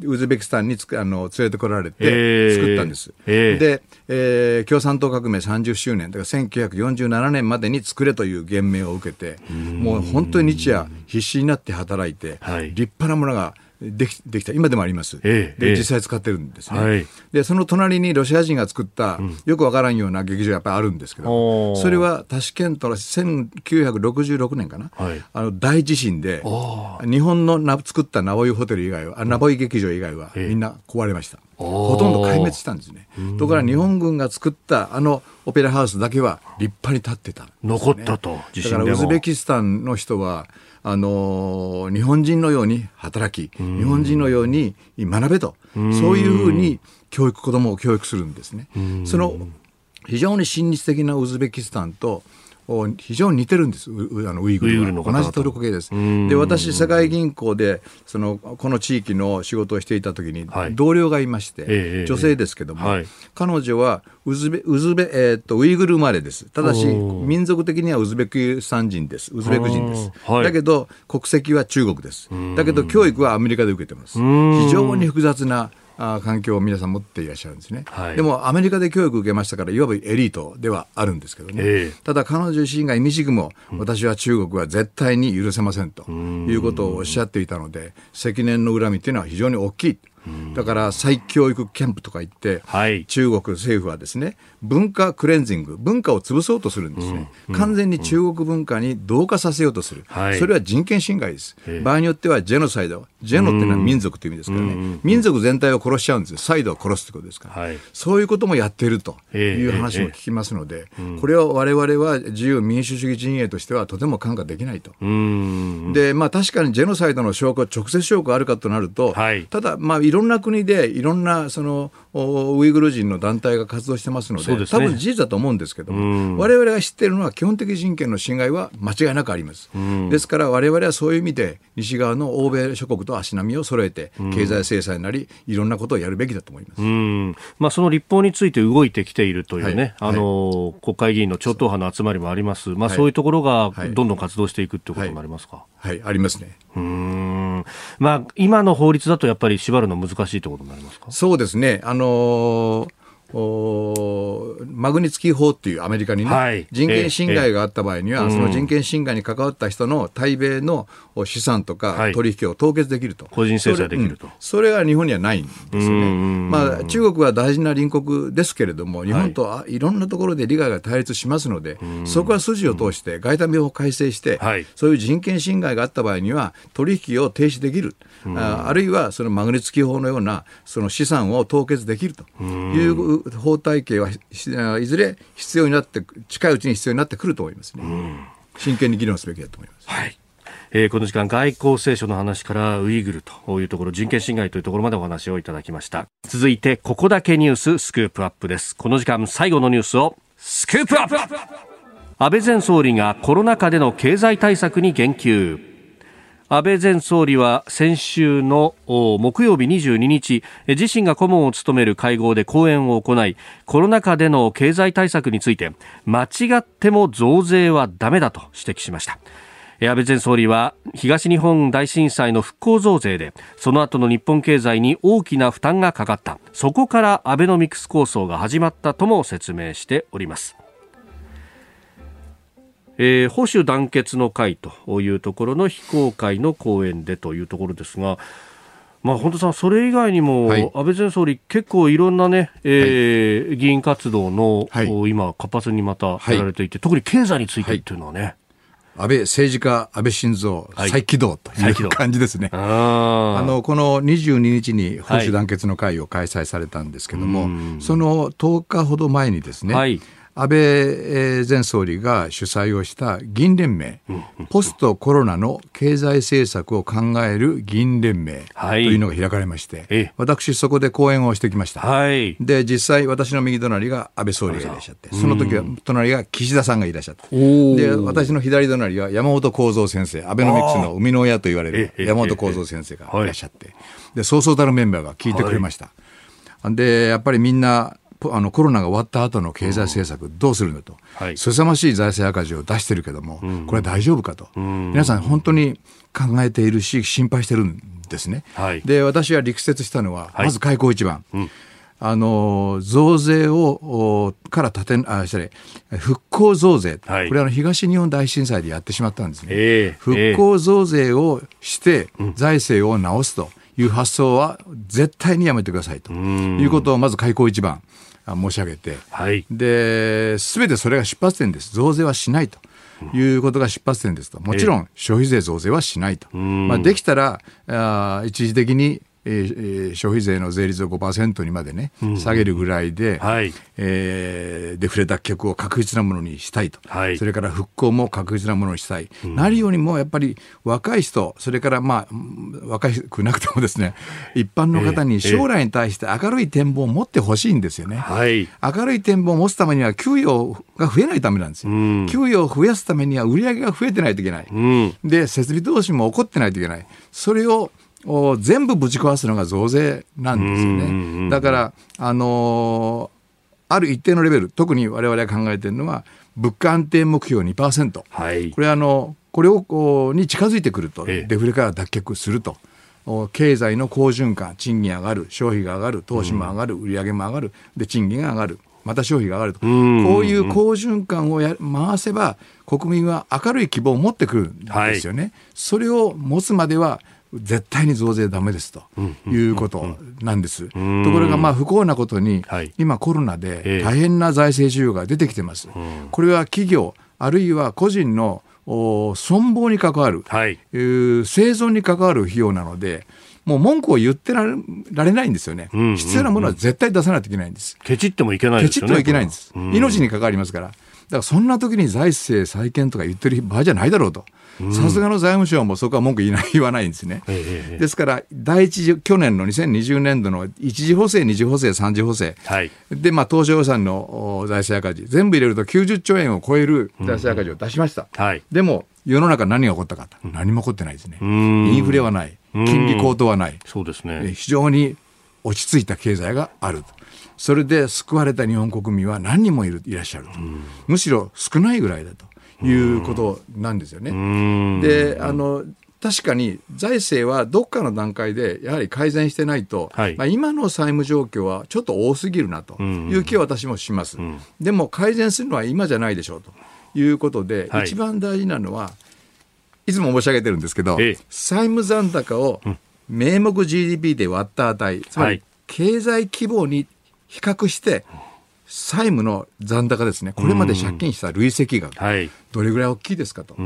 ウズベキスタンにつあの連れてこられて作ったんです。えー、で、えー、共産党革命30周年、だから1947年までに作れという言命を受けて、もう本当に日夜必死になって働いて、はい、立派なものができできた。今でもあります、ええ、で実際使ってるんですね、はい、でその隣にロシア人が作った、よくわからんような劇場やっぱりあるんですけど、それはタシケントの1966年かな、はい、あの大地震で日本のな作ったナボイホテル以外はナボイ劇場以外はみんな壊れました、ほとんど壊滅したんですね。ところが日本軍が作ったあのオペラハウスだけは立派に立ってた、ね、残ったとだからウズベキスタンの人はあの日本人のように働き、日本人のように学べと、そういうふうに教育、子供を教育するんですね。その非常に親日的なウズベキスタンと非常に似てるんです、あのウイグルは。同じトルコ系です。で、私、世界銀行でそのこの地域の仕事をしていたときに、同僚がいまして、女性ですけども、はい、彼女はウズベウズベ、えー、っとウイグル生まれです。ただし、民族的にはウズベキスタン人です。ウズベク人です。はい、だけど、国籍は中国です。だけど、教育はアメリカで受けてます。非常に複雑なあ環境を皆さん持っていらっしゃるんですね、はい、でもアメリカで教育を受けましたからいわばエリートではあるんですけどね、えー、ただ彼女自身が意味しぐも私は中国は絶対に許せませんということをおっしゃっていたので積年の恨みというのは非常に大きいだから再教育キャンプとか言って、はい、中国政府はですね文化クレンジング文化を潰そうとするんですね、うん、完全に中国文化に同化させようとする、うん、それは人権侵害です、場合によってはジェノサイドジェノっていうのは民族という意味ですからね、うん、民族全体を殺しちゃうんですよ。サイドを殺すということですから、はい、そういうこともやっているという話も聞きますので、これを我々は自由民主主義陣営としてはとても看過できないと、でまあ確かにジェノサイドの証拠直接証拠あるかとなると、はい、ただまあいろんな国でいろんなそのウイグル人の団体が活動してますので、でね、多分事実だと思うんですけども、われわれが知っているのは基本的人権の侵害は間違いなくあります。ですから、われわれはそういう意味で、西側の欧米諸国と足並みを揃えて、経済制裁なり、いろんなことをやるべきだと思います、まあ、その立法について動いてきているというね、はい、あの、はい、国会議員の超党派の集まりもあります、まあ、そういうところがどんどん活動していくということになりますか。はい、はい、ありますね。うんまあ、今の法律だとやっぱり縛るの難しいということになりますか？そうですね。あのーおマグニツキー法っていうアメリカにね、はい、人権侵害があった場合には、えー、その人権侵害に関わった人の対米の資産とか取引を凍結できると、個人制裁できると、うん、それは日本にはないんですよね、まあ、中国は大事な隣国ですけれども、日本とはいろんなところで利害が対立しますので、そこは筋を通して外為法を改正して、はい、そういう人権侵害があった場合には、取引を停止できる、ああるいはそのマグニツキー法のようなその資産を凍結できるという法体系はいずれ必要になって近いうちに必要になってくると思いますね。真剣に議論すべきだと思います。はい。えー、この時間外交聖書の話からウイグルというところ人権侵害というところまでお話をいただきました。続いてここだけニューススクープアップです。この時間最後のニュースをスクープアップ。安倍前総理がコロナ禍での経済対策に言及安倍前総理は先週の木曜日22日自身が顧問を務める会合で講演を行いコロナ禍での経済対策について間違っても増税はダメだと指摘しました。安倍前総理は東日本大震災の復興増税でその後の日本経済に大きな負担がかかった。そこからアベノミクス構想が始まったとも説明しております。えー、保守団結の会というところの非公開の講演でというところですが、まあ、本当さん、それ以外にも、はい、安倍前総理、結構いろんなね、えー、はい、議員活動の、はい、今、活発にまたやられていて、特に経済についてっていうのはね。安倍政治家、安倍晋三、再起動という感じですね。あのこの22日に保守団結の会を開催されたんですけども、その10日ほど前にですね、はい安倍前総理が主催をした議員連盟、ポストコロナの経済政策を考える議員連盟というのが開かれまして、はい、私、そこで講演をしてきました、はい、で実際、私の右隣が安倍総理がいらっしゃって、その時は隣が岸田さんがいらっしゃって、で私の左隣は山本幸三先生、アベノミクスの生みの親と言われる山本幸三先生がい。らっしゃって、でそうそうたるメンバーが聞いてくれました。でやっぱりみんなあのコロナが終わった後の経済政策どうするんだと、はい、凄ましい財政赤字を出してるけども、これは大丈夫かと、皆さん本当に考えているし心配してるんですね。はい、で私は力説したのは、まず開口一番。うん。あの増税をから立てあ失礼。復興増税、はい、これは東日本大震災でやってしまったんですね、えー、復興増税をして財政を直すという発想は絶対にやめてくださいと。いうことをまず開口一番申し上げて、はい、で全てそれが出発点です、増税はしないと。いうことが出発点ですと、もちろん消費税増税はしないと、まあ、できたらあ一時的にえー、消費税の税率を5%にまでね、下げるぐらいで、はい、えー、デフレ脱却を確実なものにしたいと、はい、それから復興も確実なものにしたい、うん、何よりもやっぱり若い人、それからまあ、若くなくてもですね、一般の方に将来に対して明るい展望を持ってほしいんですよね、はい、明るい展望を持つためには、給与が増えないためなんですよ、うん、給与を増やすためには売り上げが増えてないといけない、うん、で、設備投資も起こってないといけない。それをを全部ぶち壊すのが増税なんですよね。だから、あのー、ある一定のレベル、特に我々が考えているのは、物価安定目標2%。はい、これあの、これをに近づいてくると、デフレから脱却すると。経済の好循環、賃金上がる、消費が上がる、投資も上がる、売上も上がる、で賃金が上がる、また消費が上がると、こういう好循環をや回せば、国民は明るい希望を持ってくるんですよね。はい、それを持つまでは絶対に増税だめですということなんです。ところがまあ不幸なことに、今コロナで大変な財政需要が出てきてます。これは企業あるいは個人の存亡に関わる、はい、生存に関わる費用なので、もう文句を言ってられないんですよね、うんうんうん、必要なものは絶対出さないといけないんです。ケチってもいけないですよね。ケチってもいけないんです。命に関わりますから。だからそんな時に財政再建とか言ってる場合じゃないだろうと。さすがの財務省もそこは文句言いない言わないんですね。ですから、第一次、去年の2020年度の一次補正、二次補正、三次補正、はい、で、まあ、当初予算の財政赤字、全部入れると90兆円を超える財政赤字を出しました。はい、でも、世の中何が起こったか、何も起こってないですね。インフレはない、金利高騰はない、そうですね、非常に落ち着いた経済があるそれで救われた日本国民は何人もいるいらっしゃると、むしろ少ないぐらいだと。いうことなんですよね。であの確かに財政はどっかの段階でやはり改善してないと、はい、まあ、今の債務状況はちょっと多すぎるなという気は私もします、うん。うん、でも改善するのは今じゃないでしょうということで、はい、一番大事なのはいつも申し上げてるんですけど、ええ、債務残高を名目 GDP で割った値、つまり経済規模に比較して、債務の残高ですね、これまで借金した累積額、どれぐらい大きいですかと、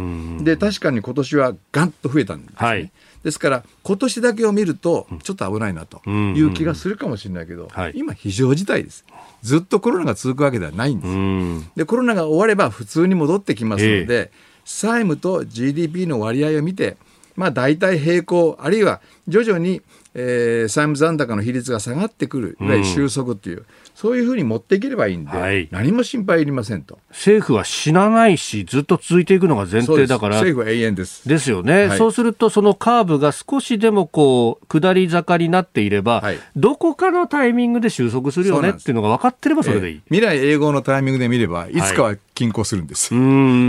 で確かに今年はがんと増えたんですね、はい、ですから今年だけを見ると、ちょっと危ないなという気がするかもしれないけど、今、非常事態です、ずっとコロナが続くわけではないんです、でコロナが終われば普通に戻ってきますので、債務と GDP の割合を見て、まあ、大体平行、あるいは徐々に、えー、債務残高の比率が下がってくる、いわゆる収束っていう、そういうふうに持っていければいいんで、はい、何も心配いりませんと。政府は死なないし、ずっと続いていくのが前提だから。政府は永遠です。ですよね、はい、そうすると、そのカーブが少しでもこう、下り坂になっていれば、はい、どこかのタイミングで収束するよねっていうのが分かってればそれでいい。えー、未来永劫のタイミングで見れば、いつかは均衡するんです。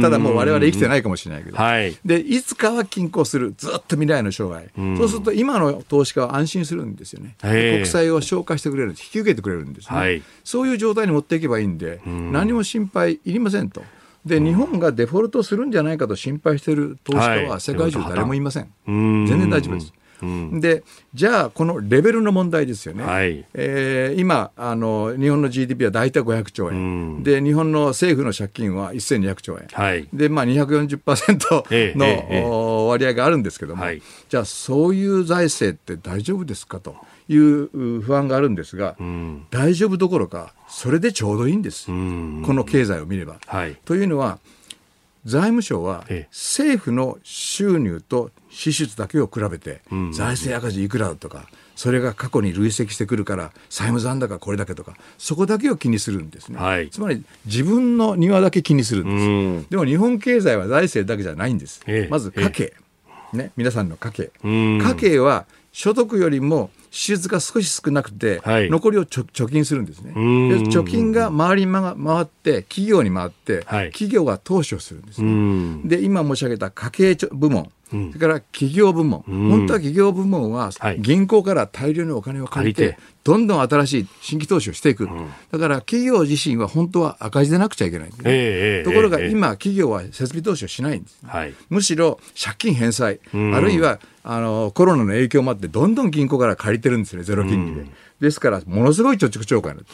ただもう我々生きてないかもしれないけど。はい、で、いつかは均衡する。ずっと未来の将来。そうすると今の投資家は安心するんですよね。国債を消化してくれる、引き受けてくれるんですね。はい、そういう状態に持っていけばいいんで、何も心配いりませんと。で、日本がデフォルトするんじゃないかと心配している投資家は世界中誰もいません。全然大丈夫です。でじゃあこのレベルの問題ですよね、はい、えー、今あの日本の GDP は大体500兆円、うん、で日本の政府の借金は1200兆円、はい、で、まあ、240% の、割合があるんですけども、はい、じゃあそういう財政って大丈夫ですか？という不安があるんですが、うん、大丈夫どころかそれでちょうどいいんです、うん、この経済を見れば。はい、というのは財務省は政府の収入と支出だけを比べて、財政赤字いくらだとか、それが過去に累積してくるから債務残高これだけとかそこだけを気にするんですね、はい、つまり自分の庭だけ気にするんです。でも日本経済は財政だけじゃないんです、えまず家計、ね、皆さんの家計。家計は所得よりも支出が少し少なくて、はい、残りを貯金するんですね。で貯金が周りに回って、企業に回って、はい、企業が投資をするんですね。で、今申し上げた家計部門、それから企業部門、本当は企業部門は銀行から大量にお金を借りて、どんどん新しい新規投資をしていく、だから企業自身は本当は赤字でなくちゃいけない、ね。えー、ところが今、企業は設備投資をしないんです、はい、むしろ借金返済、あるいはあのコロナの影響もあって、どんどん銀行から借りてるんですね、ゼロ金利で。ですから、ものすごい貯蓄超過になって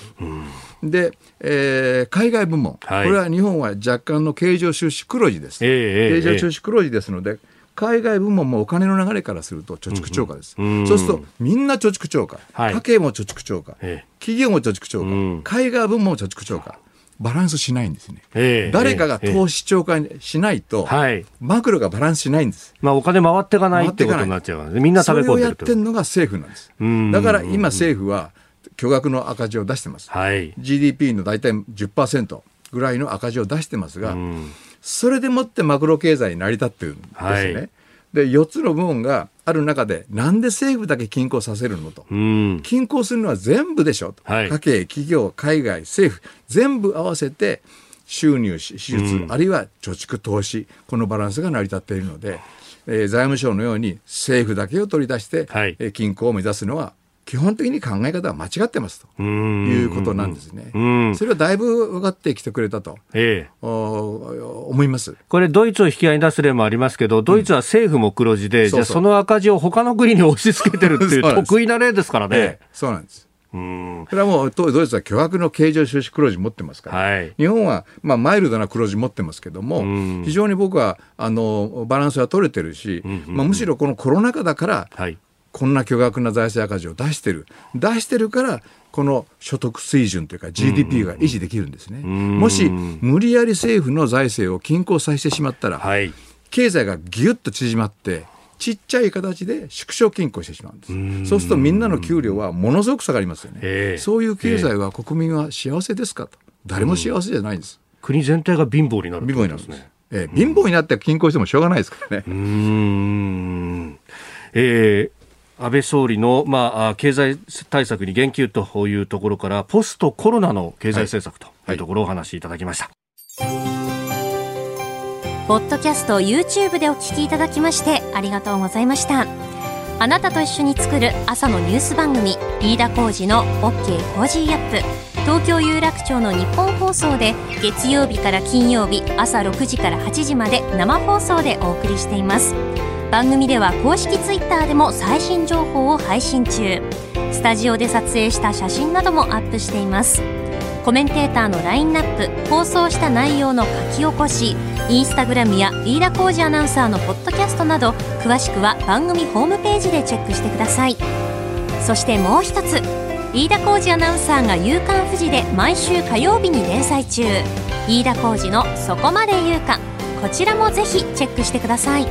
る。で、えー、海外部門、はい、これは日本は若干の経常収支黒字です。えー、経常収支黒字ですので、海外部門もお金の流れからすると貯蓄超過です。うんうん、そうするとみんな貯蓄超過、はい、家計も貯蓄超過、企業も貯蓄超過、うん、海外部門も貯蓄超過。バランスしないんですね。えー、誰かが投資超過しないと、はい、マクロがバランスしないんです。まあお金回っていかないってことになっちゃうみんな食べ込んでるそれをやってるのが政府なんです。だから今政府は巨額の赤字を出してます。はい、GDP の大体10%ぐらいの赤字を出してますが、それでもってマクロ経済に成り立ってるんですね。はいで4つの部門がある中でなんで政府だけ均衡させるのと、うん、均衡するのは全部でしょと、はい、家計企業海外政府。全部合わせて収入支出、うん、あるいは貯蓄投資。このバランスが成り立っているので、えー、財務省のように政府だけを取り出して、はい、えー、均衡を目指すのは基本的に考え方は間違ってますと。いうことなんですね。それはだいぶ分かってきてくれたと、ええ、思います。これ、ドイツを引き合いに出す例もありますけど、ドイツは政府も黒字で、うん、じゃあその赤字を他の国に押し付けてるっていう 得意な例ですからね。え、そうなんです。うん。それはもうドイツは巨額の経常収支黒字持ってますから、はい、日本はまあマイルドな黒字持ってますけども、非常に僕はあのバランスは取れてるし、まあ、むしろこのコロナ禍だから、はいこんな巨額な財政赤字を出してる出してるからこの所得水準というか GDP が維持できるんですね。もし無理やり政府の財政を均衡させてしまったら、はい、経済がぎゅっと縮まってちっちゃい形で縮小均衡してしまうんです。そうするとみんなの給料はものすごく下がりますよね。そういう経済は国民は幸せですかと。誰も幸せじゃないんです。国全体が貧乏になる、貧乏になるんですね。えー、貧乏になって均衡してもしょうがないですからね。うん。えー安倍総理の、まあ、経済対策に言及というところからポストコロナの経済政策というところをお話しいただきました。はいポッドキャスト YouTube でお聞きいただきましてありがとうございました。あなたと一緒に作る朝のニュース番組飯田浩司の OK コージーアップ。東京有楽町のニッポン放送で月曜日から金曜日朝6時から8時まで生放送でお送りしています番組では公式 Twitter でも最新情報を配信中。スタジオで撮影した写真などもアップしています。コメンテーターのラインナップ放送した内容の書き起こしインスタグラムや飯田浩二アナウンサーのポッドキャストなど詳しくは番組ホームページでチェックしてください。そしてもう一つ飯田浩二アナウンサーが「夕刊富士」で毎週火曜日に連載中。飯田浩二の「そこまで言うか」こちらもぜひチェックしてください。